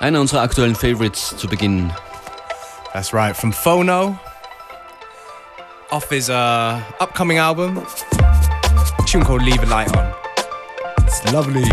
Einer unserer aktuellen Favorites zu Beginn. That's right, from Phono, off his uh, upcoming album, tune called Leave a Light On. It's lovely.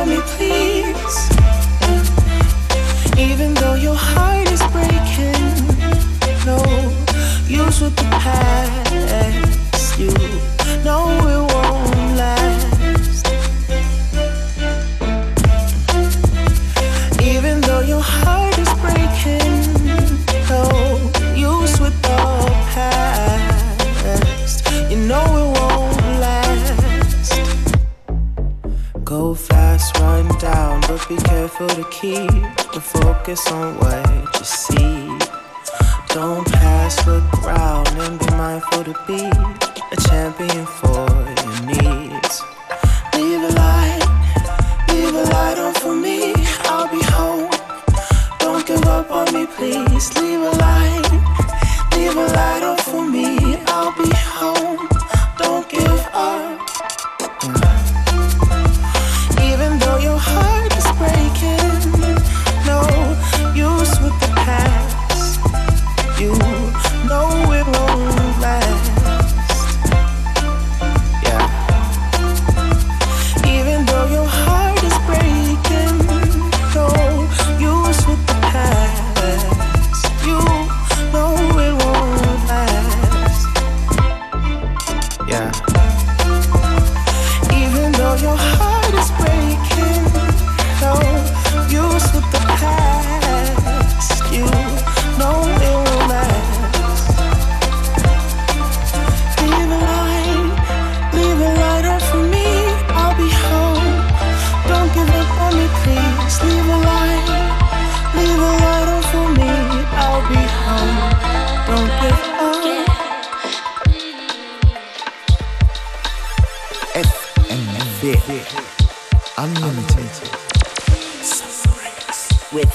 for me, please. Even though your heart is breaking, no use with the past. You know keep the focus on what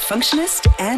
Functionist and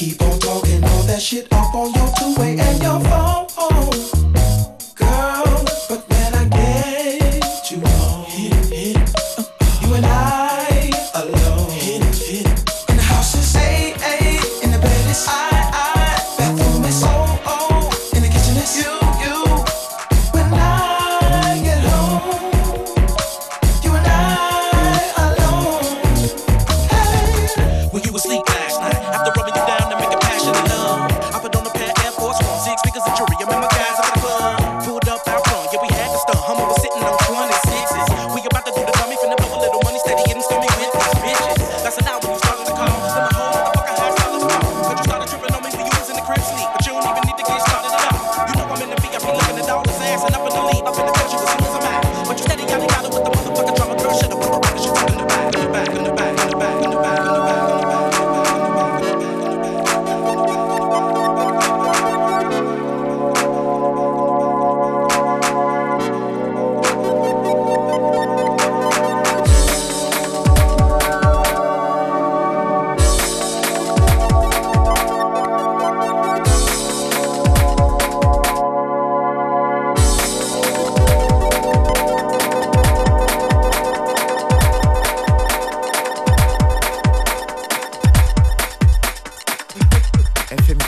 keep on talking all that shit up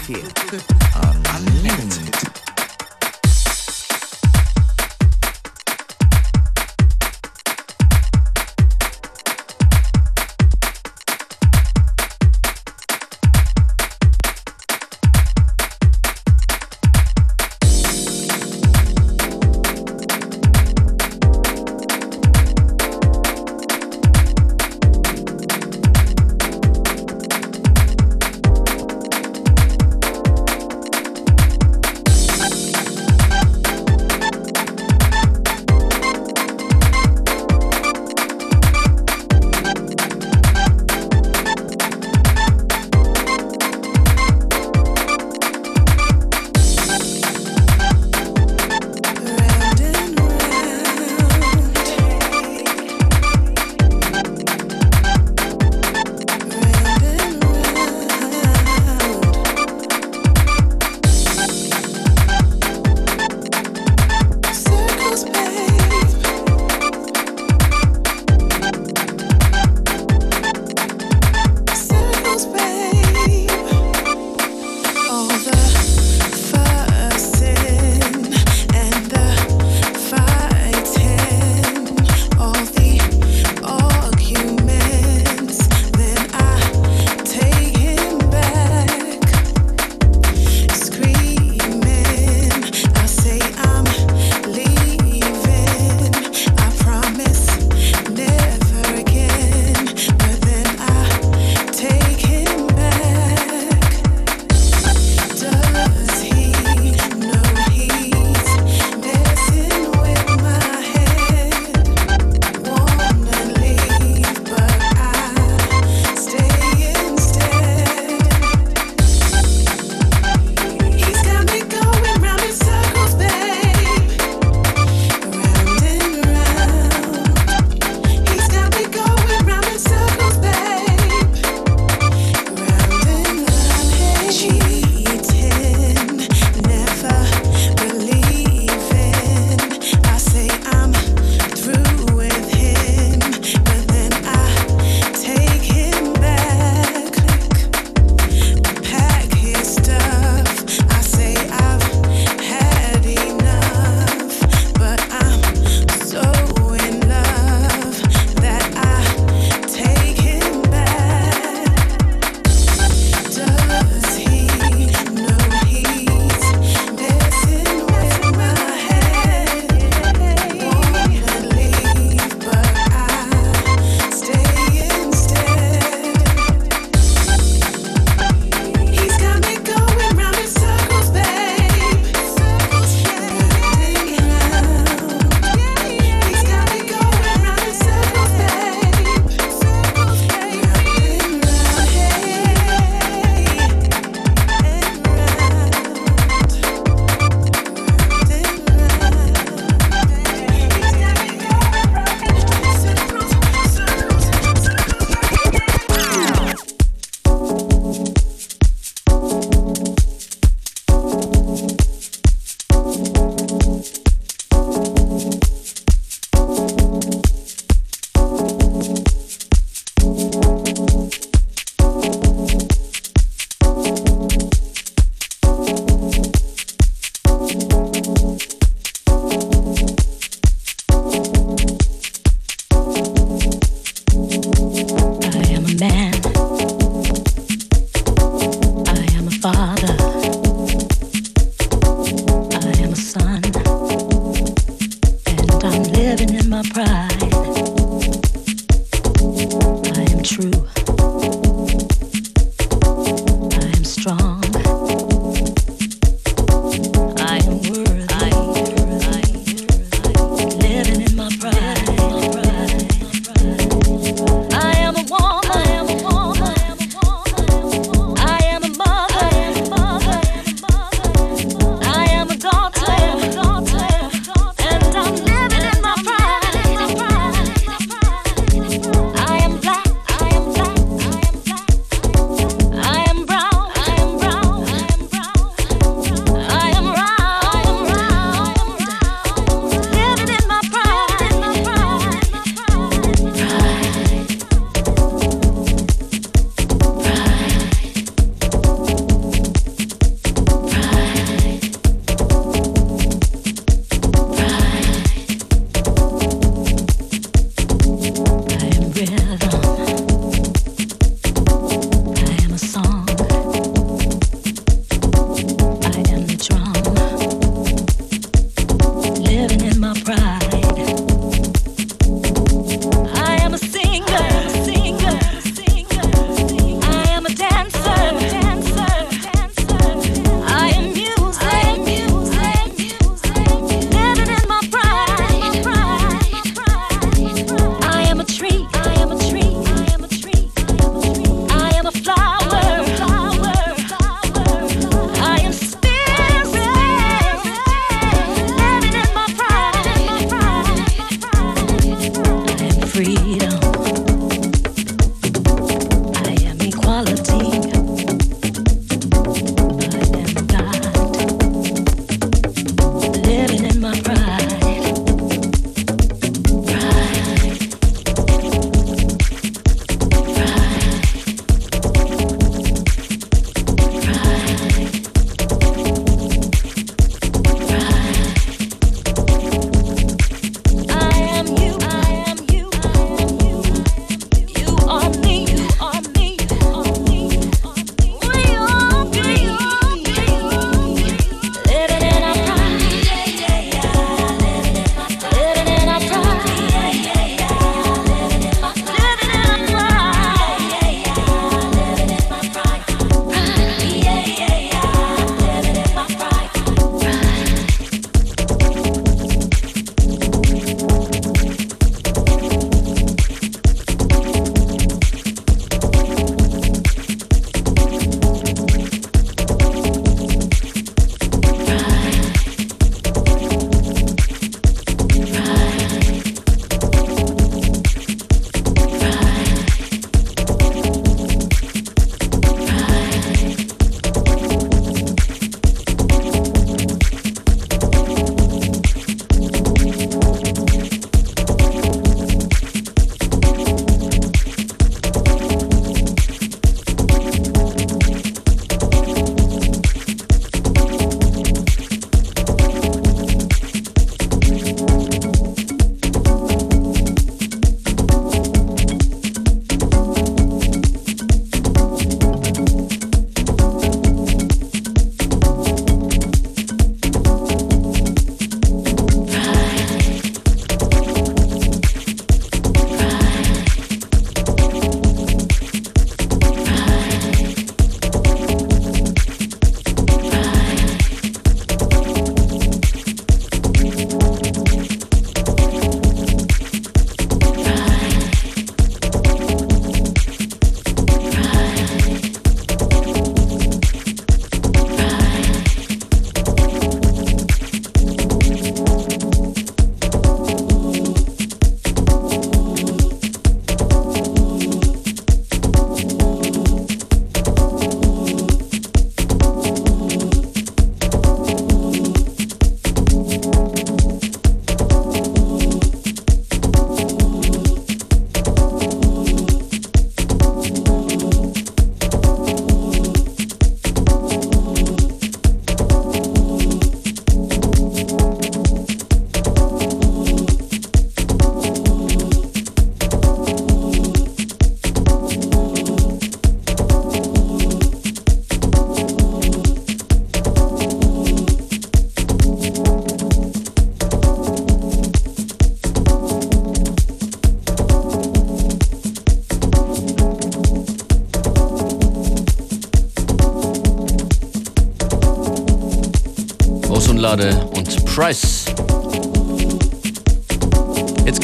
here. Uh, Unlimited.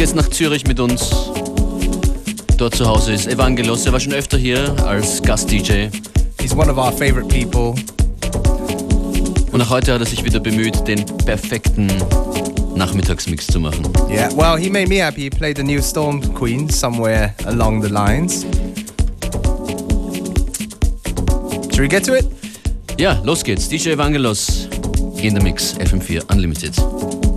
Jetzt nach Zürich mit uns. Dort zu Hause ist Evangelos. Er war schon öfter hier als Gast-DJ. He's one of our favorite people. Und auch heute hat er sich wieder bemüht, den perfekten Nachmittagsmix zu machen. Yeah, well, he made me happy. He played the new Storm Queen somewhere along the lines. Should we get to it? Ja, los geht's. DJ Evangelos in the Mix, FM4 Unlimited.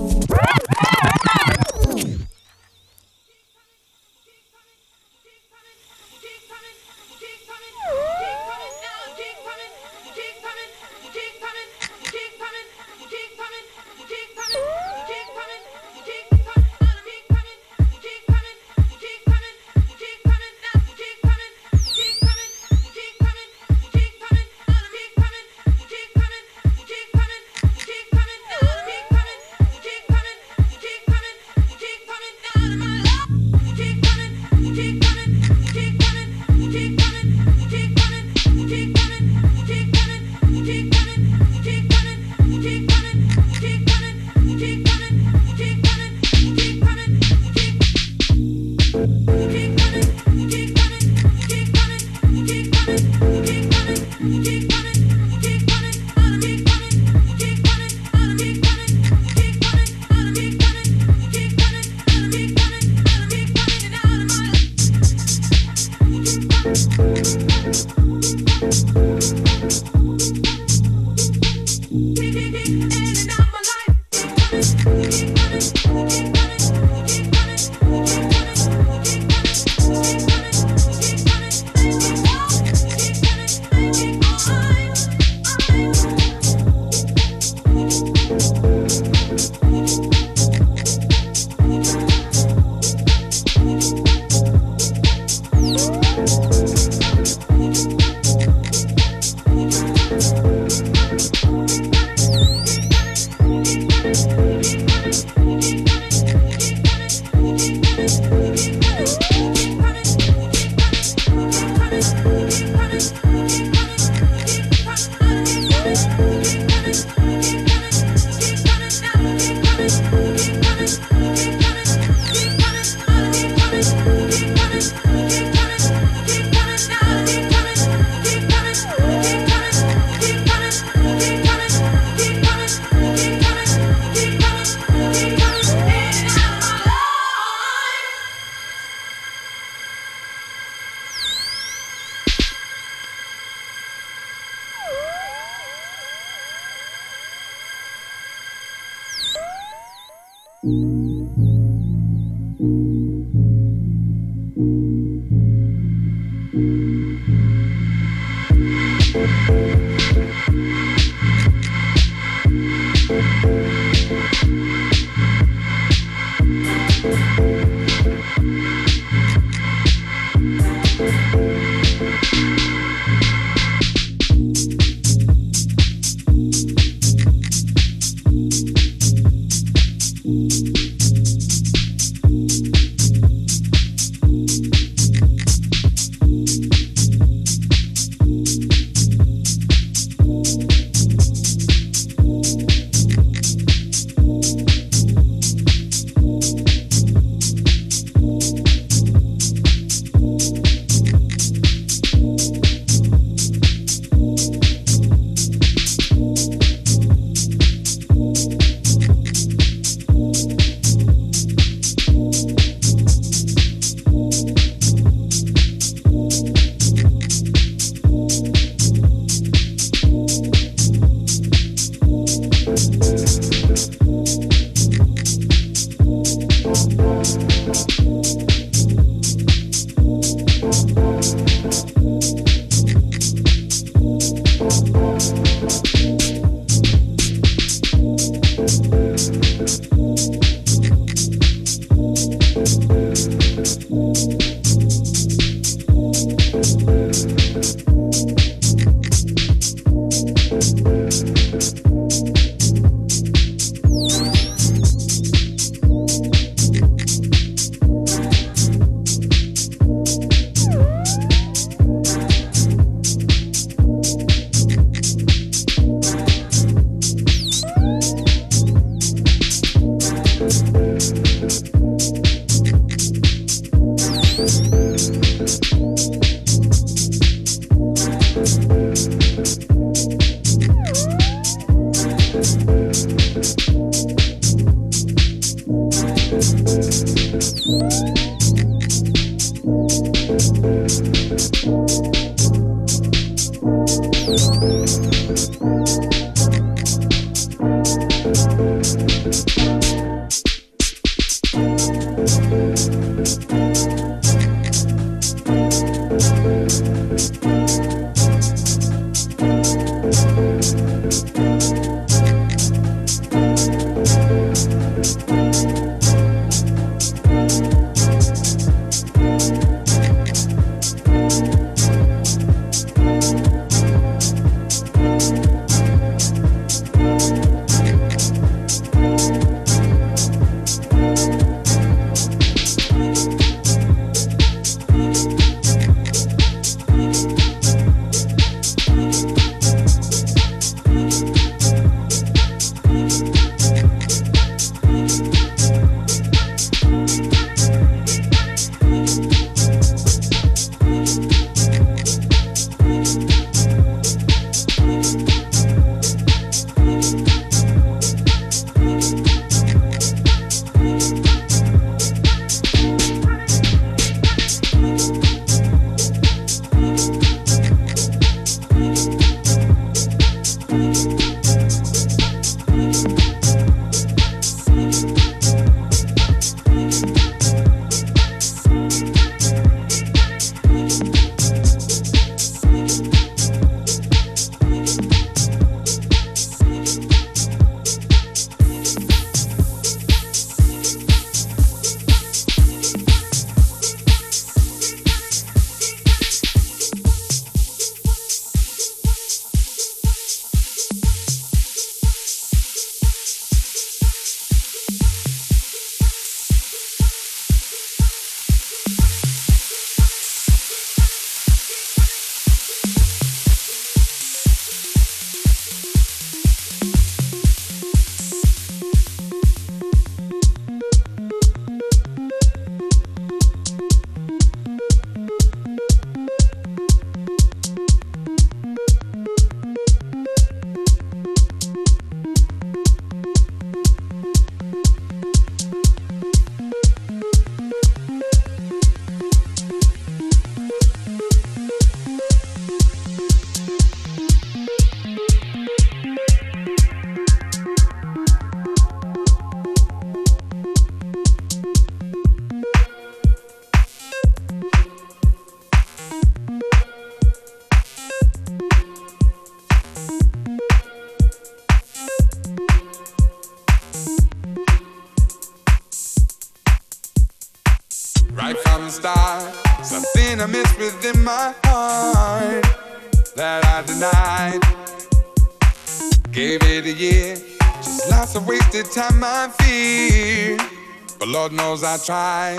Lord knows I tried.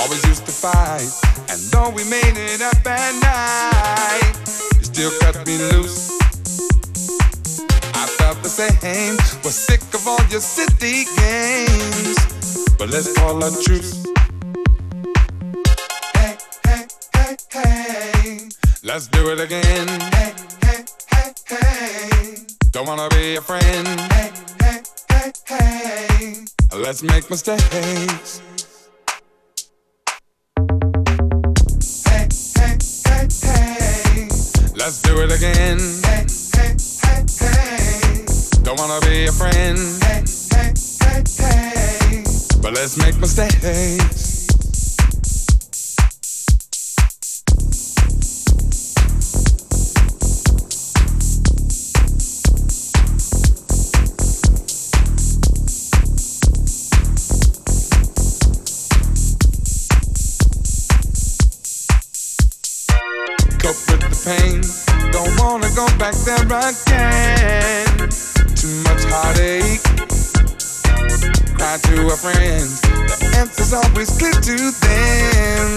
Always used to fight, and though we made it up at night, you still cut me loose. I felt the same, was sick of all your city games, but let's call a truce. Hey, hey, hey, hey, let's do it again. Hey, hey, hey, hey, don't wanna be a friend. Hey, hey, hey, hey. Let's make mistakes. Hey, hey, hey, hey. Let's do it again. Hey, hey, hey, hey. Don't wanna be a friend. Hey, hey, hey, hey. But let's make mistakes. Pain. Don't wanna go back there again. Too much heartache. Cry to a friend. The answer's always clear to them.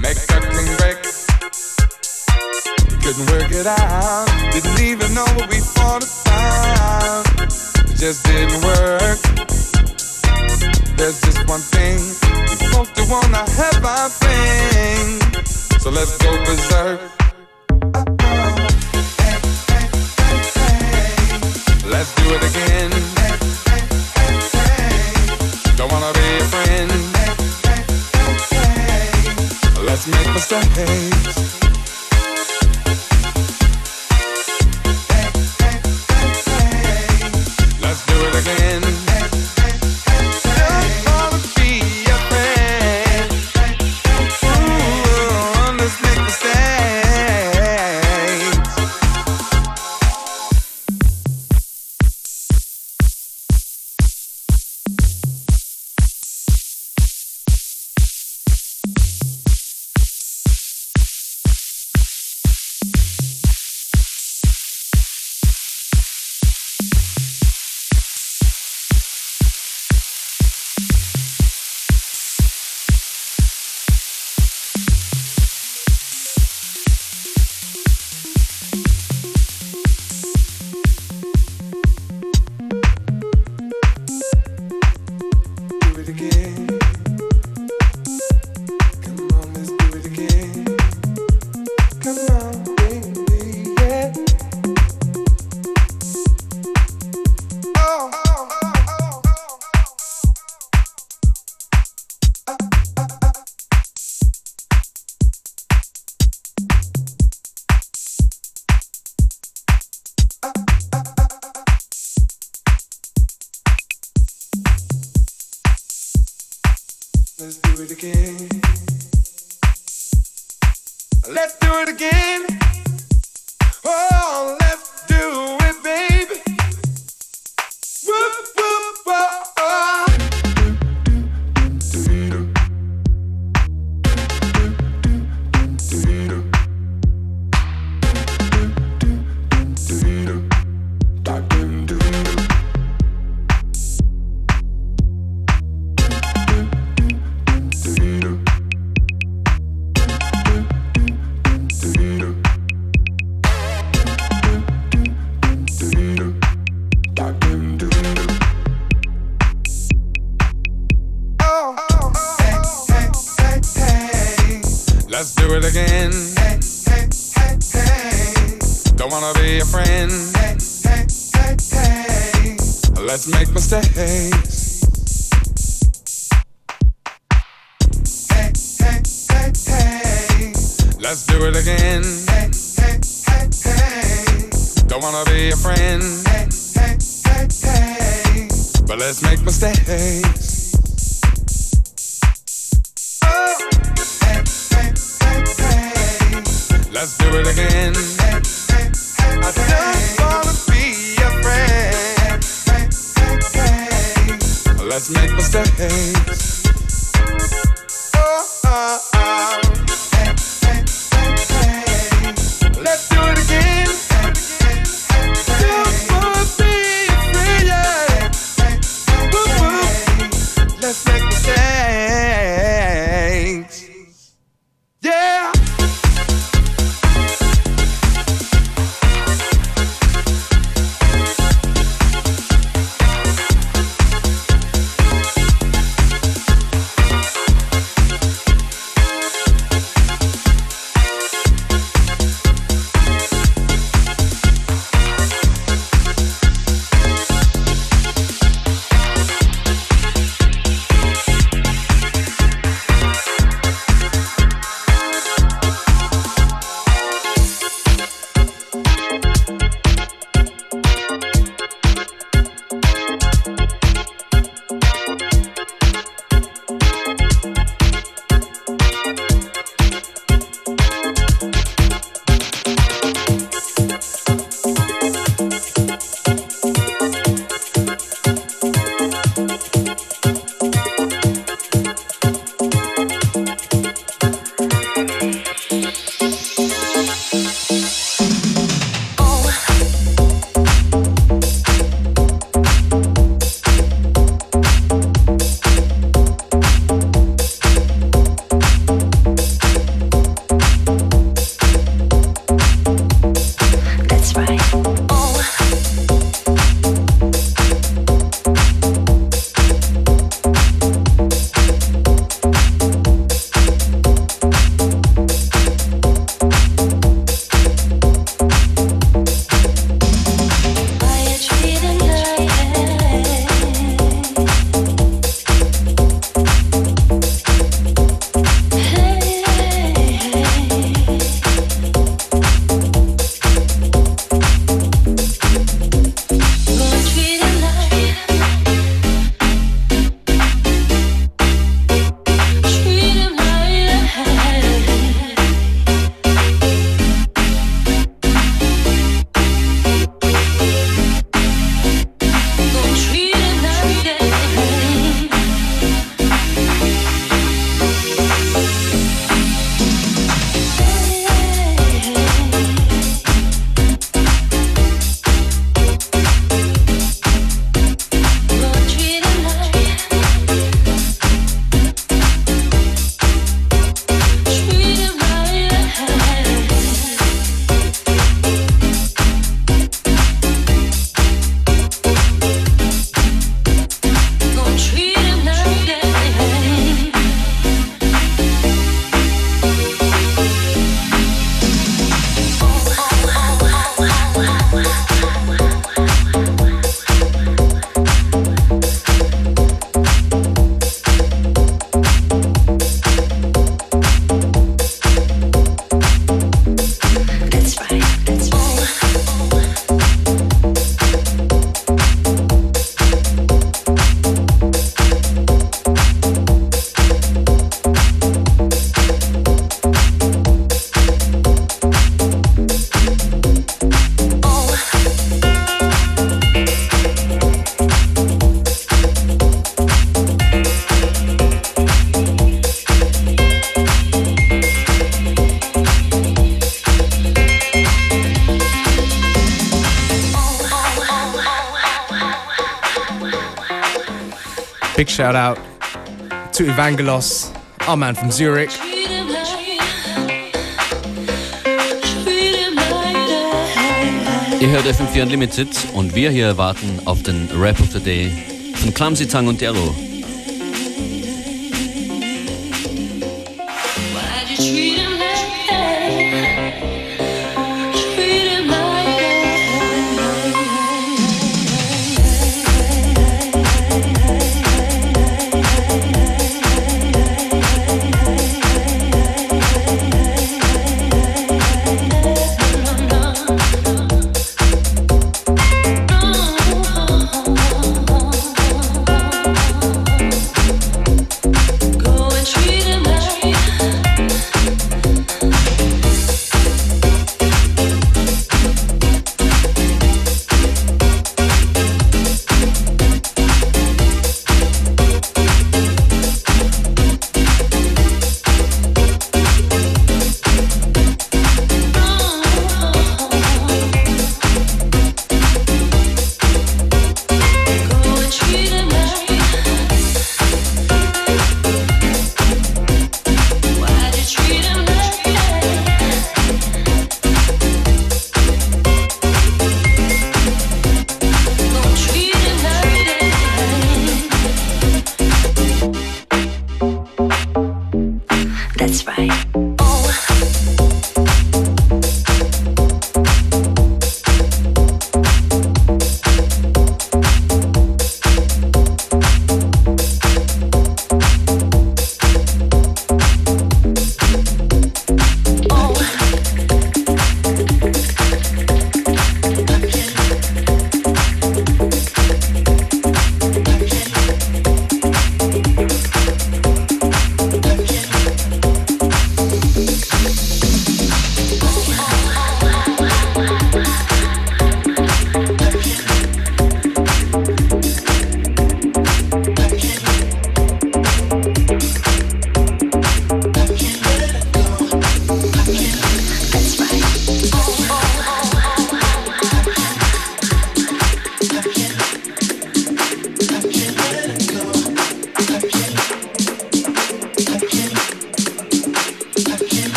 Make a clean break. Couldn't work it out. Didn't even know what we fought about. It just didn't work. There's just one thing. We both do wanna have our thing. So let's go berserk. Let's do it again. Don't wanna be a friend. Let's make mistakes. Let's do it again. Remember let's do it again. Hey, hey, hey, I just wanna be your friend. Let's make mistakes. Oh, oh. Shout out to Evangelos, our man from Zurich. Ihr hört FM4 Unlimited und wir hier warten auf den Rap of the Day von Clumsy Tang und Dero.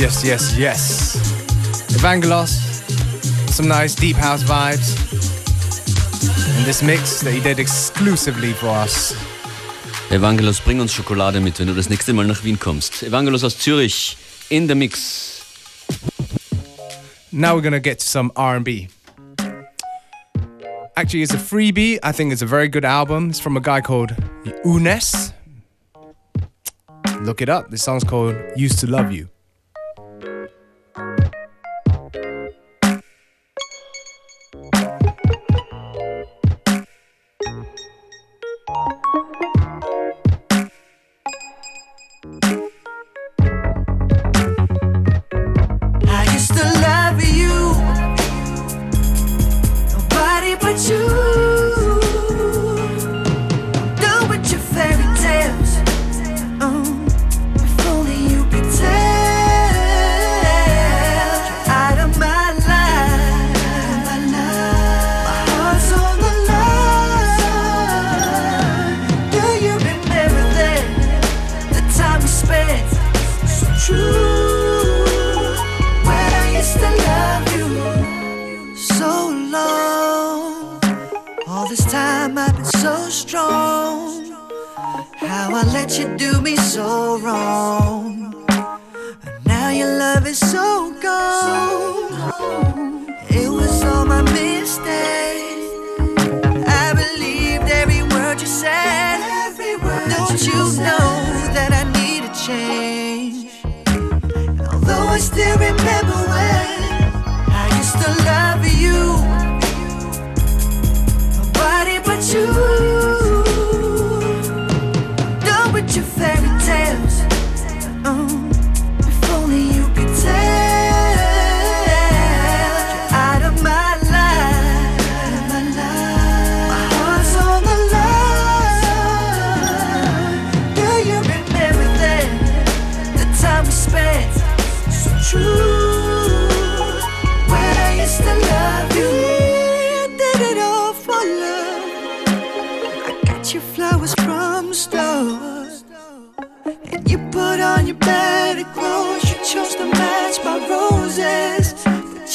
Yes, yes, yes. Evangelos, some nice deep house vibes. In this mix that he did exclusively for us. Evangelos, bring uns Schokolade mit, wenn du das nächste Mal nach Wien kommst. Evangelos aus Zürich in the mix. Now we're gonna get to some R&B. Actually, it's a freebie. I think it's a very good album. It's from a guy called Unes. Look it up. This song's called Used to Love You.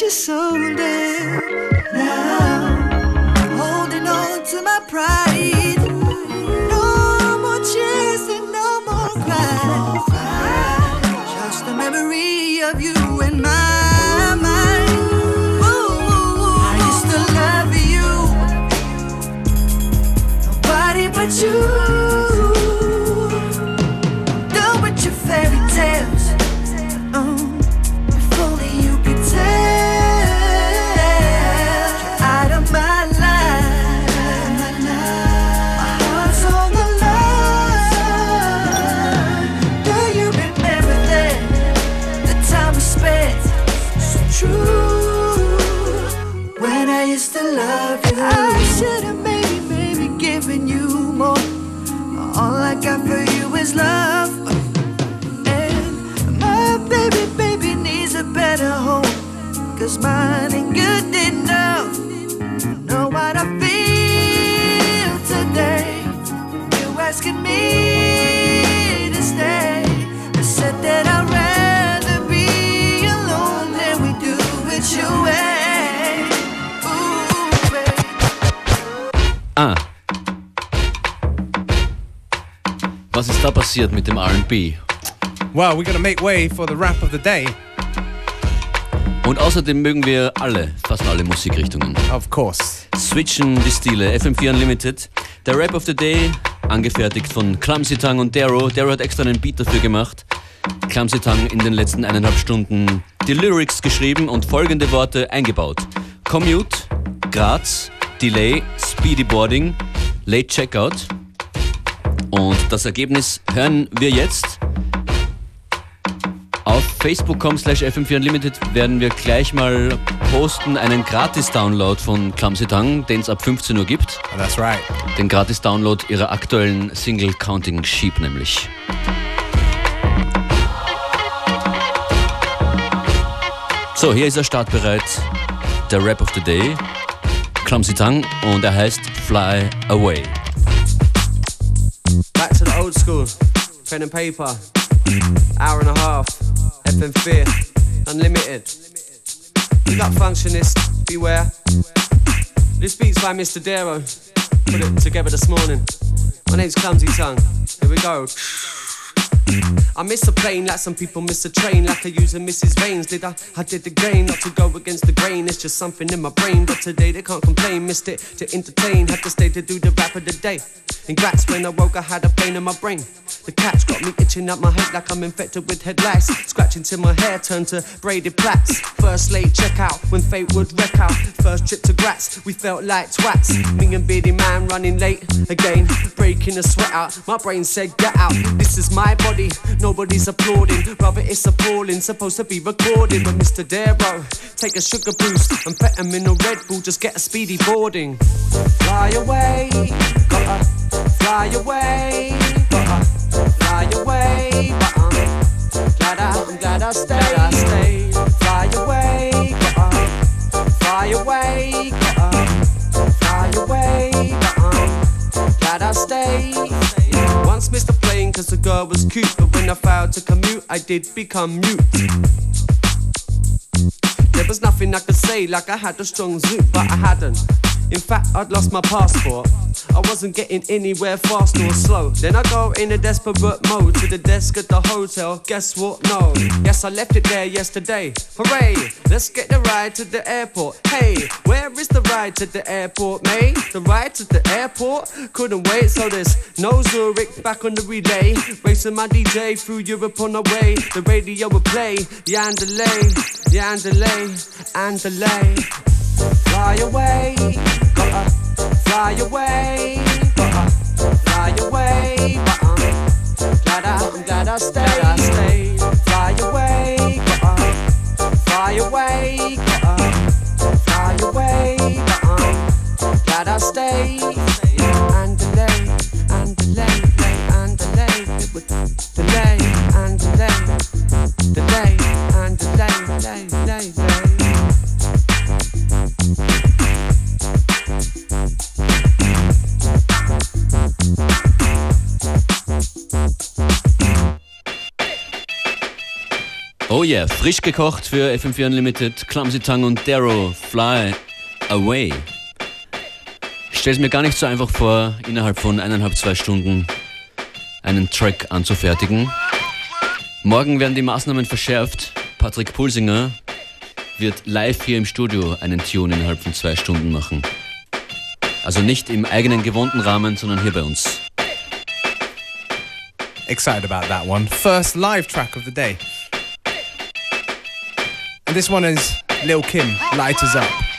your soul down. Passiert mit dem RB? Well, we're gonna make way for the rap of the day. Und außerdem mögen wir alle, fast alle Musikrichtungen. Of course. Switchen die Stile. FM4 Unlimited. Der Rap of the Day, angefertigt von Clumsy Tang und Darrow. Darrow hat extra einen Beat dafür gemacht. Clumsy Tang in den letzten eineinhalb Stunden die Lyrics geschrieben und folgende Worte eingebaut. Commute, Graz, Delay, Speedy Boarding, Late Checkout. Und das Ergebnis hören wir jetzt. Auf facebook.com slash fm4 unlimited werden wir gleich mal posten einen Gratis-Download von Clumsy Tang, den es ab 15 Uhr gibt. That's right. Den Gratis-Download ihrer aktuellen Single Counting Sheep nämlich. So, hier ist er startbereit. Der Rap of the Day. Clumsy Tang und er heißt Fly Away. Old school, pen and paper, hour and a half, FM4 Unlimited. We got functionists, beware. This beat's by Mr. Darrow. Put it together this morning. My name's Clumsy Tongue. Here we go. I miss a plane like some people miss a train, like I use a Mrs. Veins. Did I? I did the gain, not to go against the grain. It's just something in my brain. But today they can't complain. Missed it to entertain. Had to stay to do the rap of the day. And grats when I woke, I had a pain in my brain. The catch got me itching up my head like I'm infected with head lice. Scratching till my hair turned to braided plaits. First late checkout when fate would wreck out. First trip to Graz, we felt like twats. Me and Beardyman running late again, breaking a sweat out. My brain said, Get out, this is my body. Nobody's applauding, rather it's appalling. Supposed to be recorded, but Mr. Darrow, take a sugar boost and put him in a Red Bull, just get a speedy boarding. Fly away, fly away, fly away, but I'm glad I, I'm glad I stayed. Girl was cute, but when I failed to commute, I did become mute. There was nothing I could say, like I had a strong zoot, but I hadn't. In fact, I'd lost my passport. I wasn't getting anywhere fast or slow. Then I go in a desperate mode to the desk at the hotel. Guess what? No. Yes, I left it there yesterday. Hooray! Let's get the ride to the airport. Hey, where is the ride to the airport, mate? The ride to the airport? Couldn't wait, so there's no Zurich back on the relay. Racing my DJ through Europe on the way. The radio will play. Yandelay, Yandelay, Yandelay. Fly away, uh, fly away, uh, fly away. Glad I'm glad I stayed. I stayed. Fly away, uh, fly away, fly away. Glad I stayed. Oh yeah, frisch gekocht für FM4 Unlimited, Clumsy Tongue und Darrow, Fly Away. Ich stelle es mir gar nicht so einfach vor, innerhalb von eineinhalb, zwei Stunden einen Track anzufertigen. Morgen werden die Maßnahmen verschärft. Patrick Pulsinger wird live hier im Studio einen Tune innerhalb von zwei Stunden machen. Also nicht im eigenen gewohnten Rahmen, sondern hier bei uns. Excited about that one. First live track of the day. This one is Lil Kim, Lighters Up.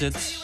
Little